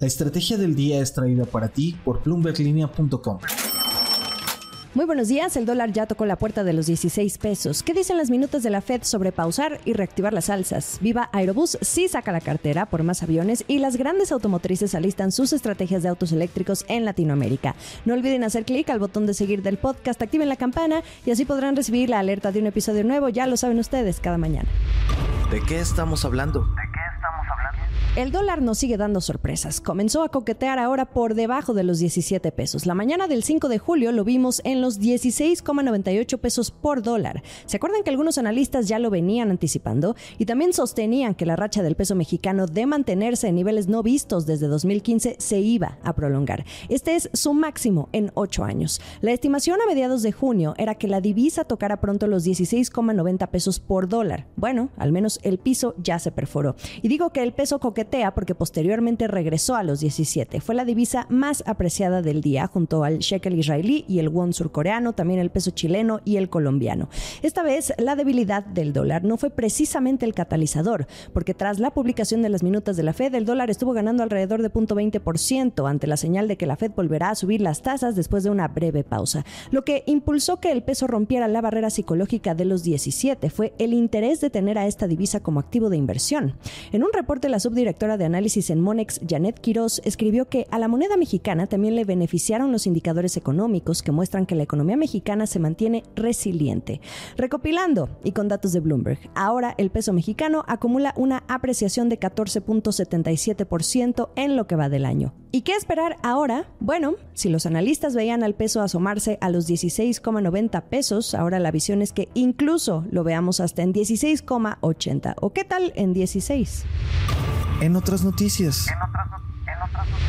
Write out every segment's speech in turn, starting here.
La estrategia del día es traída para ti por plumberlinea.com. Muy buenos días, el dólar ya tocó la puerta de los 16 pesos. ¿Qué dicen las minutas de la Fed sobre pausar y reactivar las alzas? Viva Aerobús sí saca la cartera por más aviones y las grandes automotrices alistan sus estrategias de autos eléctricos en Latinoamérica. No olviden hacer clic al botón de seguir del podcast, activen la campana y así podrán recibir la alerta de un episodio nuevo, ya lo saben ustedes, cada mañana. ¿De qué estamos hablando? El dólar nos sigue dando sorpresas. Comenzó a coquetear ahora por debajo de los 17 pesos. La mañana del 5 de julio lo vimos en los 16,98 pesos por dólar. ¿Se acuerdan que algunos analistas ya lo venían anticipando? Y también sostenían que la racha del peso mexicano de mantenerse en niveles no vistos desde 2015 se iba a prolongar. Este es su máximo en ocho años. La estimación a mediados de junio era que la divisa tocara pronto los 16,90 pesos por dólar. Bueno, al menos el piso ya se perforó. Y digo que el peso coquetea porque posteriormente regresó a los 17. Fue la divisa más apreciada del día junto al shekel israelí y el won surcoreano, también el peso chileno y el colombiano. Esta vez la debilidad del dólar no fue precisamente el catalizador, porque tras la publicación de las minutas de la Fed, el dólar estuvo ganando alrededor de 0.20% ante la señal de que la Fed volverá a subir las tasas después de una breve pausa. Lo que impulsó que el peso rompiera la barrera psicológica de los 17 fue el interés de tener a esta divisa como activo de inversión. En un reporte, la subdirectora de análisis en Monex, Janet Quiroz, escribió que a la moneda mexicana también le beneficiaron los indicadores económicos que muestran que la economía mexicana se mantiene resiliente. Recopilando y con datos de Bloomberg, ahora el peso mexicano acumula una apreciación de 14.77% en lo que va del año. ¿Y qué esperar ahora? Bueno, si los analistas veían al peso asomarse a los 16,90 pesos, ahora la visión es que incluso lo veamos hasta en 16,80. ¿O qué tal en 16? En otras noticias.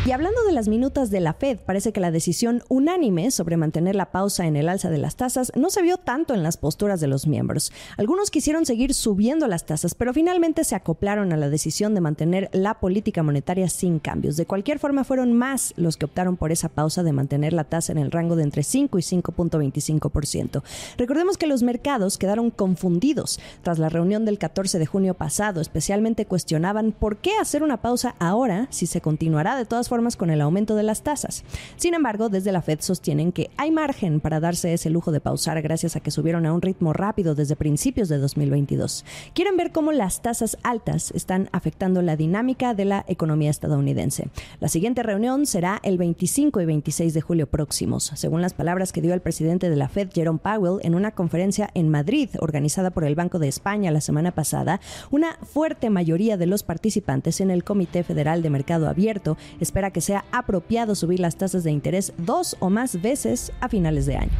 Y hablando de las minutas de la Fed, parece que la decisión unánime sobre mantener la pausa en el alza de las tasas no se vio tanto en las posturas de los miembros. Algunos quisieron seguir subiendo las tasas, pero finalmente se acoplaron a la decisión de mantener la política monetaria sin cambios. De cualquier forma, fueron más los que optaron por esa pausa de mantener la tasa en el rango de entre 5 y 5.25%. Recordemos que los mercados quedaron confundidos tras la reunión del 14 de junio pasado, especialmente cuestionaban por qué hacer una pausa ahora si se continuará de todas formas con el aumento de las tasas. Sin embargo, desde la Fed sostienen que hay margen para darse ese lujo de pausar gracias a que subieron a un ritmo rápido desde principios de 2022. Quieren ver cómo las tasas altas están afectando la dinámica de la economía estadounidense. La siguiente reunión será el 25 y 26 de julio próximos, según las palabras que dio el presidente de la Fed, Jerome Powell, en una conferencia en Madrid organizada por el Banco de España la semana pasada. Una fuerte mayoría de los participantes en el Comité Federal de Mercado Abierto espera que sea apropiado subir las tasas de interés dos o más veces a finales de año.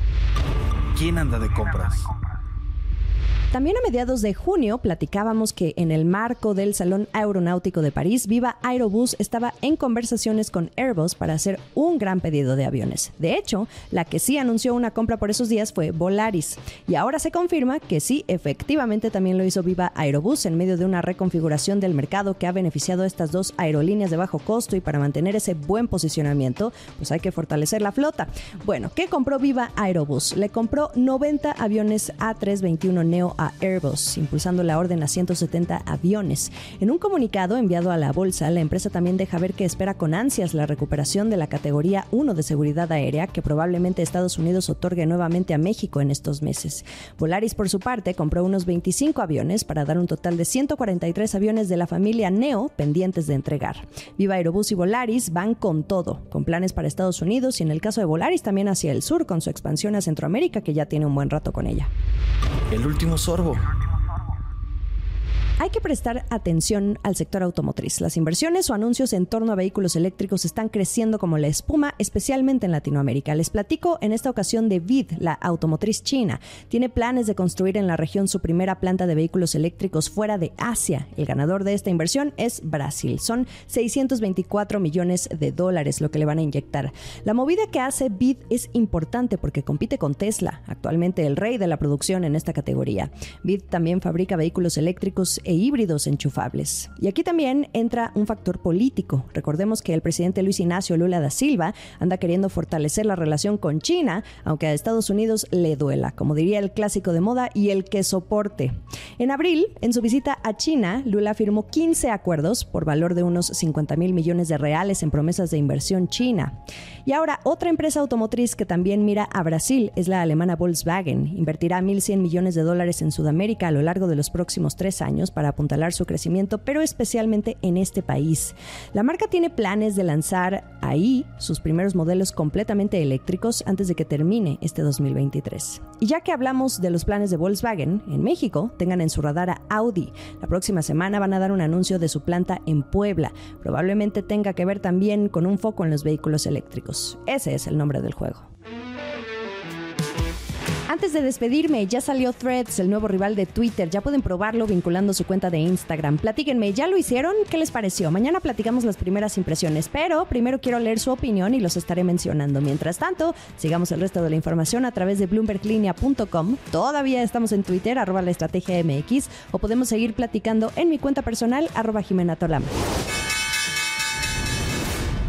¿Quién anda de compras? También a mediados de junio platicábamos que en el marco del Salón Aeronáutico de París, Viva Aerobus estaba en conversaciones con Airbus para hacer un gran pedido de aviones. De hecho, la que sí anunció una compra por esos días fue Volaris. Y ahora se confirma que sí, efectivamente también lo hizo Viva Aerobus en medio de una reconfiguración del mercado que ha beneficiado a estas dos aerolíneas de bajo costo y para mantener ese buen posicionamiento, pues hay que fortalecer la flota. Bueno, ¿qué compró Viva Aerobus? Le compró 90 aviones A321 Neo a Airbus, impulsando la orden a 170 aviones. En un comunicado enviado a la bolsa, la empresa también deja ver que espera con ansias la recuperación de la categoría 1 de seguridad aérea que probablemente Estados Unidos otorgue nuevamente a México en estos meses. Volaris, por su parte, compró unos 25 aviones para dar un total de 143 aviones de la familia Neo pendientes de entregar. Viva Aerobus y Volaris van con todo, con planes para Estados Unidos y en el caso de Volaris también hacia el sur con su expansión a Centroamérica que ya tiene un buen rato con ella. El último absorbo. Hay que prestar atención al sector automotriz. Las inversiones o anuncios en torno a vehículos eléctricos están creciendo como la espuma, especialmente en Latinoamérica. Les platico en esta ocasión de VID, la automotriz china. Tiene planes de construir en la región su primera planta de vehículos eléctricos fuera de Asia. El ganador de esta inversión es Brasil. Son 624 millones de dólares lo que le van a inyectar. La movida que hace VID es importante porque compite con Tesla, actualmente el rey de la producción en esta categoría. VID también fabrica vehículos eléctricos e híbridos enchufables. Y aquí también entra un factor político. Recordemos que el presidente Luis Ignacio Lula da Silva anda queriendo fortalecer la relación con China, aunque a Estados Unidos le duela, como diría el clásico de moda y el que soporte. En abril, en su visita a China, Lula firmó 15 acuerdos por valor de unos 50 mil millones de reales en promesas de inversión china. Y ahora, otra empresa automotriz que también mira a Brasil es la alemana Volkswagen. Invertirá 1.100 millones de dólares en Sudamérica a lo largo de los próximos tres años para apuntalar su crecimiento, pero especialmente en este país. La marca tiene planes de lanzar ahí sus primeros modelos completamente eléctricos antes de que termine este 2023. Y ya que hablamos de los planes de Volkswagen, en México tengan en su radar a Audi. La próxima semana van a dar un anuncio de su planta en Puebla. Probablemente tenga que ver también con un foco en los vehículos eléctricos. Ese es el nombre del juego. Antes de despedirme, ya salió Threads, el nuevo rival de Twitter. Ya pueden probarlo vinculando su cuenta de Instagram. Platíquenme, ¿ya lo hicieron? ¿Qué les pareció? Mañana platicamos las primeras impresiones, pero primero quiero leer su opinión y los estaré mencionando. Mientras tanto, sigamos el resto de la información a través de bloomberglinea.com. Todavía estamos en Twitter, arroba la estrategia MX, o podemos seguir platicando en mi cuenta personal, arroba Jimena Tolama.